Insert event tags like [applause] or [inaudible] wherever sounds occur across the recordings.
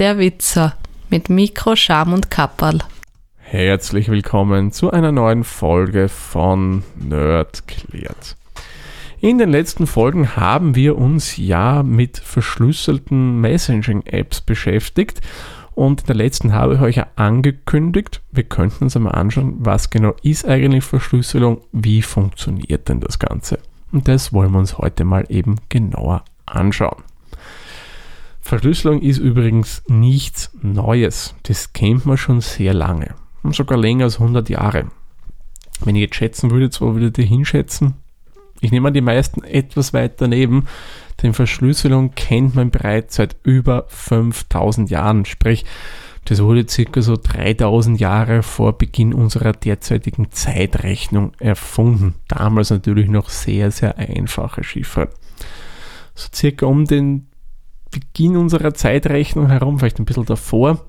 Der Witzer mit Mikro, Scham und Kapperl. Herzlich willkommen zu einer neuen Folge von Nerd klärt. In den letzten Folgen haben wir uns ja mit verschlüsselten Messaging-Apps beschäftigt und in der letzten habe ich euch ja angekündigt, wir könnten uns einmal anschauen, was genau ist eigentlich Verschlüsselung, wie funktioniert denn das Ganze. Und das wollen wir uns heute mal eben genauer anschauen. Verschlüsselung ist übrigens nichts Neues. Das kennt man schon sehr lange. Und sogar länger als 100 Jahre. Wenn ich jetzt schätzen würde, wo würdet ihr hinschätzen? Ich nehme an, die meisten etwas weiter daneben, denn Verschlüsselung kennt man bereits seit über 5000 Jahren. Sprich, das wurde circa so 3000 Jahre vor Beginn unserer derzeitigen Zeitrechnung erfunden. Damals natürlich noch sehr, sehr einfache Chiffre. So circa um den Beginn unserer Zeitrechnung herum, vielleicht ein bisschen davor,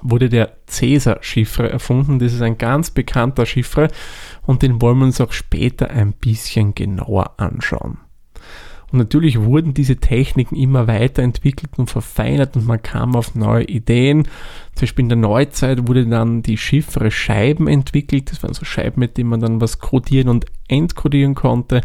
wurde der Cäsar-Chiffre erfunden. Das ist ein ganz bekannter Chiffre und den wollen wir uns auch später ein bisschen genauer anschauen. Und natürlich wurden diese Techniken immer weiterentwickelt und verfeinert und man kam auf neue Ideen. Zum Beispiel in der Neuzeit wurde dann die Chiffre Scheiben entwickelt. Das waren so Scheiben, mit denen man dann was codieren und entkodieren konnte.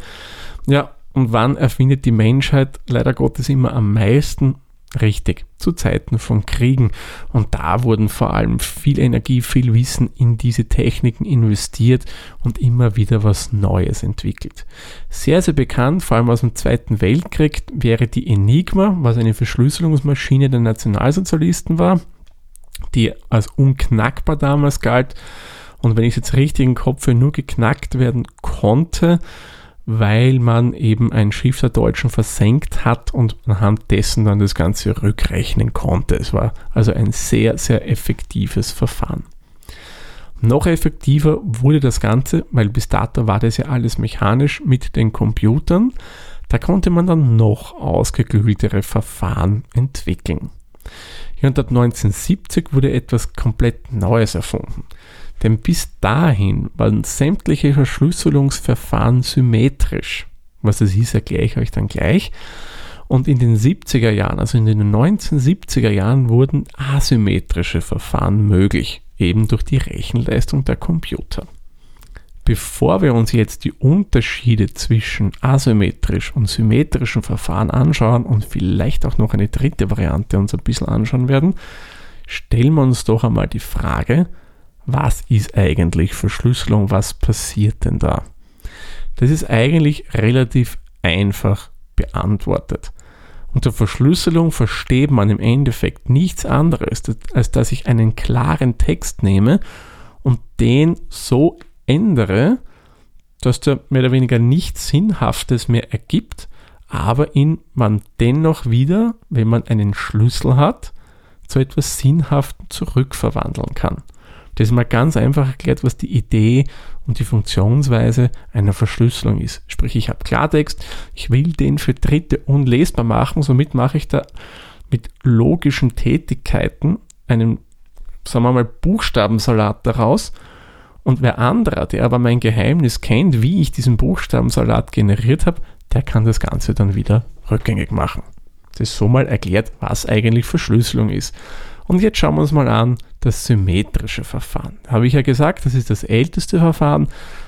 Ja, und wann erfindet die Menschheit leider Gottes immer am meisten? Richtig, zu Zeiten von Kriegen. Und da wurden vor allem viel Energie, viel Wissen in diese Techniken investiert und immer wieder was Neues entwickelt. Sehr, sehr bekannt, vor allem aus dem Zweiten Weltkrieg, wäre die Enigma, was eine Verschlüsselungsmaschine der Nationalsozialisten war, die als unknackbar damals galt. Und wenn ich es jetzt richtig im Kopf nur geknackt werden konnte, weil man eben ein Schiff der Deutschen versenkt hat und anhand dessen dann das Ganze rückrechnen konnte. Es war also ein sehr, sehr effektives Verfahren. Noch effektiver wurde das Ganze, weil bis dato war das ja alles mechanisch mit den Computern. Da konnte man dann noch ausgeklügeltere Verfahren entwickeln. Und ab 1970 wurde etwas komplett Neues erfunden. Denn bis dahin waren sämtliche Verschlüsselungsverfahren symmetrisch. Was das ist, erkläre ich euch dann gleich. Und in den 70er Jahren, also in den 1970er Jahren, wurden asymmetrische Verfahren möglich, eben durch die Rechenleistung der Computer. Bevor wir uns jetzt die Unterschiede zwischen asymmetrisch und symmetrischen Verfahren anschauen und vielleicht auch noch eine dritte Variante uns ein bisschen anschauen werden, stellen wir uns doch einmal die Frage, was ist eigentlich Verschlüsselung, was passiert denn da? Das ist eigentlich relativ einfach beantwortet. Unter Verschlüsselung versteht man im Endeffekt nichts anderes, als dass ich einen klaren Text nehme und den so ändere, dass der mehr oder weniger nichts Sinnhaftes mehr ergibt, aber ihn man dennoch wieder, wenn man einen Schlüssel hat, zu etwas Sinnhaftem zurückverwandeln kann. Das ist mal ganz einfach erklärt, was die Idee und die Funktionsweise einer Verschlüsselung ist. Sprich, ich habe Klartext, ich will den für Dritte unlesbar machen, somit mache ich da mit logischen Tätigkeiten einen, sagen wir mal, Buchstabensalat daraus. Und wer anderer, der aber mein Geheimnis kennt, wie ich diesen Buchstabensalat generiert habe, der kann das Ganze dann wieder rückgängig machen. Das ist so mal erklärt, was eigentlich Verschlüsselung ist. Und jetzt schauen wir uns mal an, das symmetrische Verfahren. Habe ich ja gesagt, das ist das älteste Verfahren,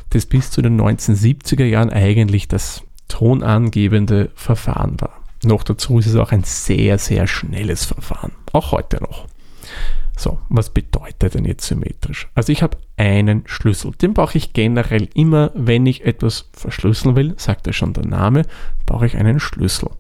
das bis zu den 1970er Jahren eigentlich das tonangebende Verfahren war. Noch dazu ist es auch ein sehr, sehr schnelles Verfahren. Auch heute noch. So, was bedeutet denn jetzt symmetrisch? Also ich habe einen Schlüssel. Den brauche ich generell immer, wenn ich etwas verschlüsseln will, sagt ja schon der Name, brauche ich einen Schlüssel.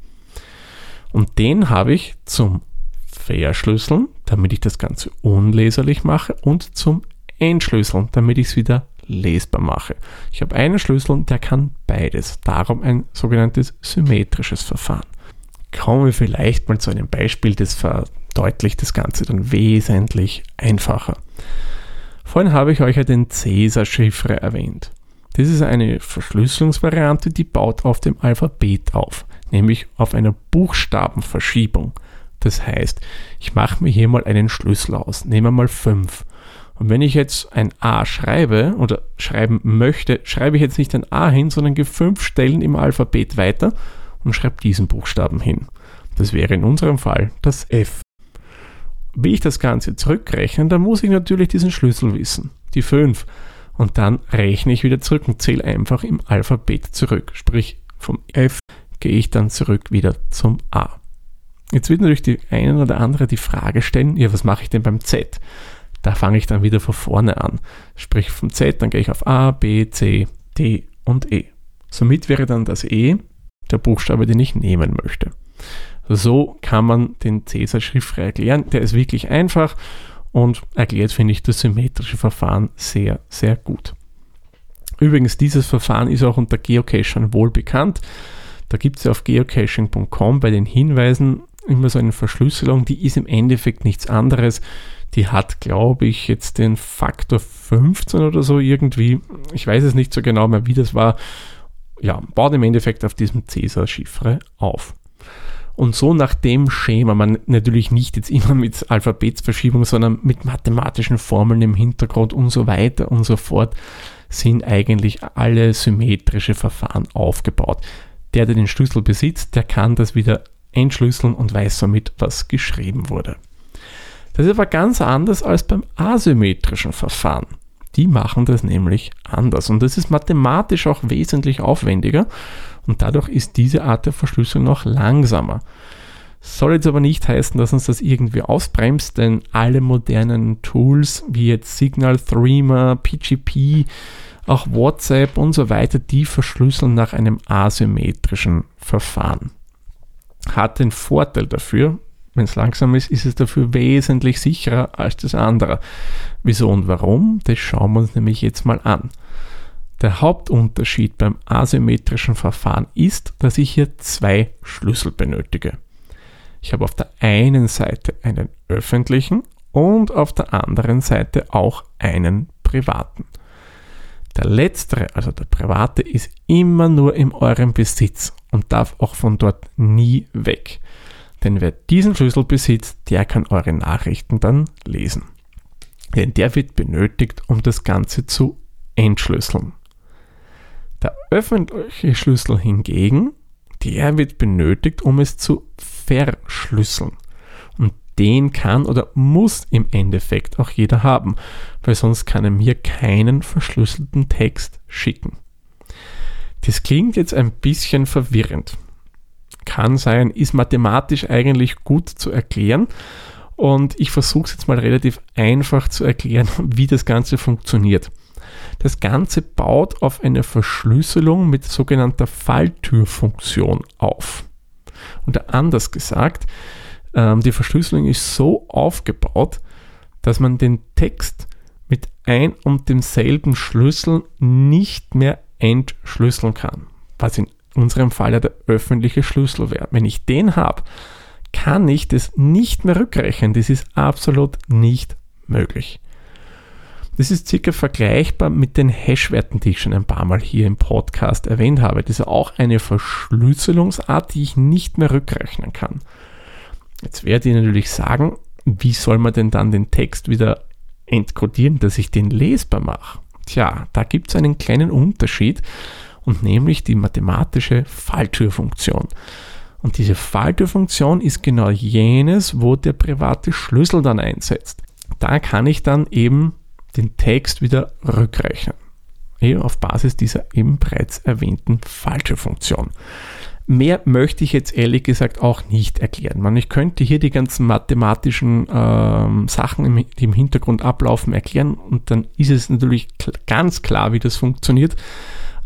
Und den habe ich zum Verschlüsseln, damit ich das Ganze unleserlich mache und zum Entschlüsseln, damit ich es wieder lesbar mache. Ich habe einen Schlüssel, der kann beides. Darum ein sogenanntes symmetrisches Verfahren. Kommen wir vielleicht mal zu einem Beispiel, das verdeutlicht das Ganze dann wesentlich einfacher. Vorhin habe ich euch ja den Cäsar-Chiffre erwähnt. Das ist eine Verschlüsselungsvariante, die baut auf dem Alphabet auf, nämlich auf einer Buchstabenverschiebung. Das heißt, ich mache mir hier mal einen Schlüssel aus, nehme mal 5. Und wenn ich jetzt ein A schreibe oder schreiben möchte, schreibe ich jetzt nicht ein A hin, sondern gehe fünf Stellen im Alphabet weiter und schreibe diesen Buchstaben hin. Das wäre in unserem Fall das F. will ich das Ganze zurückrechnen, dann muss ich natürlich diesen Schlüssel wissen, die 5. Und dann rechne ich wieder zurück und zähle einfach im Alphabet zurück. Sprich, vom F gehe ich dann zurück wieder zum A. Jetzt wird natürlich die eine oder andere die Frage stellen, ja, was mache ich denn beim Z? Da fange ich dann wieder von vorne an. Sprich vom Z, dann gehe ich auf A, B, C, D und E. Somit wäre dann das E der Buchstabe, den ich nehmen möchte. So kann man den Cäsar schriftfrei erklären. Der ist wirklich einfach und erklärt, finde ich, das symmetrische Verfahren sehr, sehr gut. Übrigens, dieses Verfahren ist auch unter Geocachern wohl bekannt. Da gibt es ja auf geocaching.com bei den Hinweisen immer so eine Verschlüsselung, die ist im Endeffekt nichts anderes. Die hat, glaube ich, jetzt den Faktor 15 oder so irgendwie. Ich weiß es nicht so genau mehr, wie das war. Ja, baut im Endeffekt auf diesem Cäsar-Chiffre auf. Und so nach dem Schema, man natürlich nicht jetzt immer mit Alphabetsverschiebung, sondern mit mathematischen Formeln im Hintergrund und so weiter und so fort, sind eigentlich alle symmetrische Verfahren aufgebaut. Der, der den Schlüssel besitzt, der kann das wieder entschlüsseln und weiß somit, was geschrieben wurde. Das ist aber ganz anders als beim asymmetrischen Verfahren. Die machen das nämlich anders und das ist mathematisch auch wesentlich aufwendiger und dadurch ist diese Art der Verschlüsselung noch langsamer. Soll jetzt aber nicht heißen, dass uns das irgendwie ausbremst, denn alle modernen Tools wie jetzt Signal, Threema, PGP, auch WhatsApp und so weiter, die verschlüsseln nach einem asymmetrischen Verfahren. Hat den Vorteil dafür, wenn es langsam ist, ist es dafür wesentlich sicherer als das andere. Wieso und warum? Das schauen wir uns nämlich jetzt mal an. Der Hauptunterschied beim asymmetrischen Verfahren ist, dass ich hier zwei Schlüssel benötige. Ich habe auf der einen Seite einen öffentlichen und auf der anderen Seite auch einen privaten. Der letztere, also der private, ist immer nur in eurem Besitz und darf auch von dort nie weg. Denn wer diesen Schlüssel besitzt, der kann eure Nachrichten dann lesen. Denn der wird benötigt, um das Ganze zu entschlüsseln. Der öffentliche Schlüssel hingegen, der wird benötigt, um es zu verschlüsseln. Und den kann oder muss im Endeffekt auch jeder haben, weil sonst kann er mir keinen verschlüsselten Text schicken. Das klingt jetzt ein bisschen verwirrend. Kann sein, ist mathematisch eigentlich gut zu erklären. Und ich versuche es jetzt mal relativ einfach zu erklären, [laughs] wie das Ganze funktioniert. Das Ganze baut auf eine Verschlüsselung mit sogenannter Falltürfunktion auf. Oder anders gesagt, ähm, die Verschlüsselung ist so aufgebaut, dass man den Text mit ein und demselben Schlüssel nicht mehr entschlüsseln kann. Was in unserem Fall ja der öffentliche Schlüssel wäre. Wenn ich den habe, kann ich das nicht mehr rückrechnen. Das ist absolut nicht möglich. Das ist circa vergleichbar mit den Hashwerten, die ich schon ein paar Mal hier im Podcast erwähnt habe. Das ist auch eine Verschlüsselungsart, die ich nicht mehr rückrechnen kann. Jetzt werde ich natürlich sagen, wie soll man denn dann den Text wieder entkodieren, dass ich den lesbar mache? Tja, da gibt es einen kleinen Unterschied und nämlich die mathematische Falltürfunktion. Und diese Falltürfunktion ist genau jenes, wo der private Schlüssel dann einsetzt. Da kann ich dann eben den Text wieder rückrechnen. Eben auf Basis dieser eben bereits erwähnten Falltürfunktion. Mehr möchte ich jetzt ehrlich gesagt auch nicht erklären. Man, ich könnte hier die ganzen mathematischen ähm, Sachen, im, die im Hintergrund ablaufen, erklären und dann ist es natürlich ganz klar, wie das funktioniert.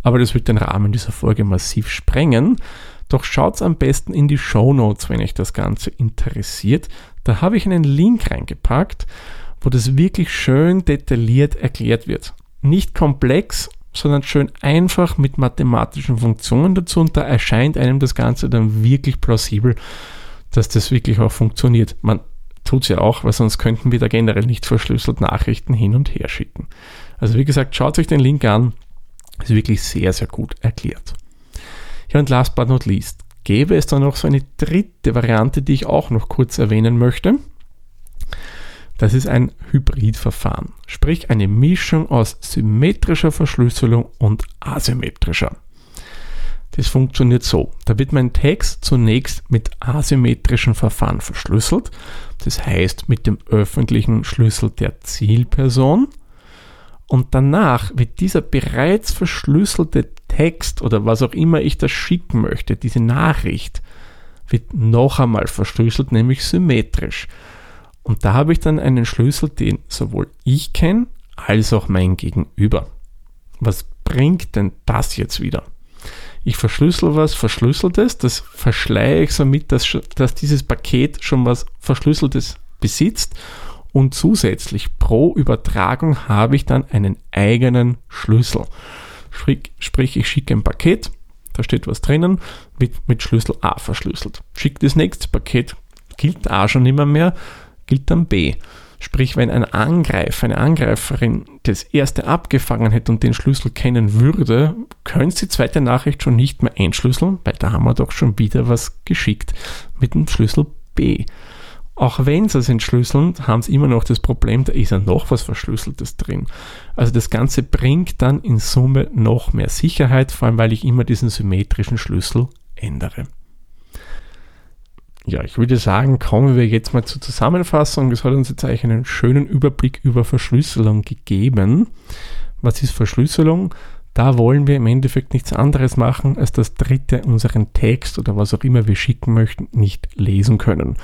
Aber das wird den Rahmen dieser Folge massiv sprengen. Doch schaut am besten in die Show Notes, wenn euch das Ganze interessiert. Da habe ich einen Link reingepackt, wo das wirklich schön detailliert erklärt wird. Nicht komplex, sondern schön einfach mit mathematischen Funktionen dazu und da erscheint einem das Ganze dann wirklich plausibel, dass das wirklich auch funktioniert. Man tut es ja auch, weil sonst könnten wir da generell nicht verschlüsselt Nachrichten hin und her schicken. Also wie gesagt, schaut euch den Link an, ist wirklich sehr, sehr gut erklärt. Ja, und last but not least, gäbe es dann noch so eine dritte Variante, die ich auch noch kurz erwähnen möchte. Das ist ein Hybridverfahren, sprich eine Mischung aus symmetrischer Verschlüsselung und asymmetrischer. Das funktioniert so. Da wird mein Text zunächst mit asymmetrischen Verfahren verschlüsselt. Das heißt mit dem öffentlichen Schlüssel der Zielperson. Und danach wird dieser bereits verschlüsselte Text oder was auch immer ich da schicken möchte, diese Nachricht, wird noch einmal verschlüsselt, nämlich symmetrisch. Und da habe ich dann einen Schlüssel, den sowohl ich kenne, als auch mein Gegenüber. Was bringt denn das jetzt wieder? Ich verschlüssel was Verschlüsseltes, das verschleiere ich somit, dass, dass dieses Paket schon was Verschlüsseltes besitzt und zusätzlich pro Übertragung habe ich dann einen eigenen Schlüssel. Sprich, sprich ich schicke ein Paket, da steht was drinnen, mit, mit Schlüssel A verschlüsselt. Schicke das nächste Paket, gilt A schon immer mehr, gilt dann B. Sprich, wenn ein Angreifer, eine Angreiferin das erste abgefangen hätte und den Schlüssel kennen würde, könnte die zweite Nachricht schon nicht mehr einschlüsseln, weil da haben wir doch schon wieder was geschickt mit dem Schlüssel B. Auch wenn sie es entschlüsseln, haben sie immer noch das Problem, da ist ja noch was Verschlüsseltes drin. Also das Ganze bringt dann in Summe noch mehr Sicherheit, vor allem weil ich immer diesen symmetrischen Schlüssel ändere. Ja, ich würde sagen, kommen wir jetzt mal zur Zusammenfassung. Das hat uns jetzt eigentlich einen schönen Überblick über Verschlüsselung gegeben. Was ist Verschlüsselung? Da wollen wir im Endeffekt nichts anderes machen, als dass Dritte unseren Text oder was auch immer wir schicken möchten, nicht lesen können.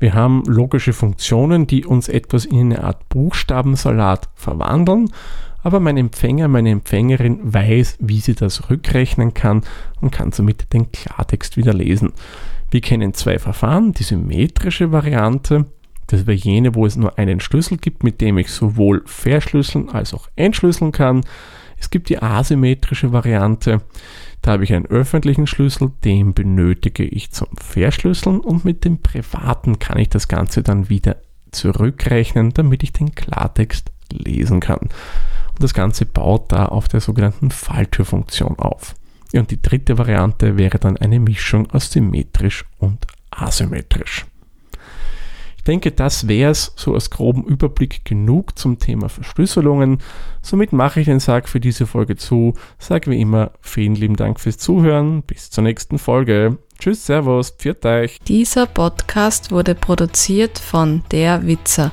Wir haben logische Funktionen, die uns etwas in eine Art Buchstabensalat verwandeln, aber mein Empfänger, meine Empfängerin weiß, wie sie das rückrechnen kann und kann somit den Klartext wieder lesen. Wir kennen zwei Verfahren, die symmetrische Variante, das wäre jene, wo es nur einen Schlüssel gibt, mit dem ich sowohl verschlüsseln als auch entschlüsseln kann. Es gibt die asymmetrische Variante, da habe ich einen öffentlichen Schlüssel, den benötige ich zum Verschlüsseln und mit dem privaten kann ich das Ganze dann wieder zurückrechnen, damit ich den Klartext lesen kann. Und das Ganze baut da auf der sogenannten Falltürfunktion auf. Und die dritte Variante wäre dann eine Mischung aus symmetrisch und asymmetrisch. Ich denke, das wäre es so als groben Überblick genug zum Thema Verschlüsselungen. Somit mache ich den Sarg für diese Folge zu. Sage wie immer vielen lieben Dank fürs Zuhören. Bis zur nächsten Folge. Tschüss, Servus, pfiat euch. Dieser Podcast wurde produziert von Der Witzer.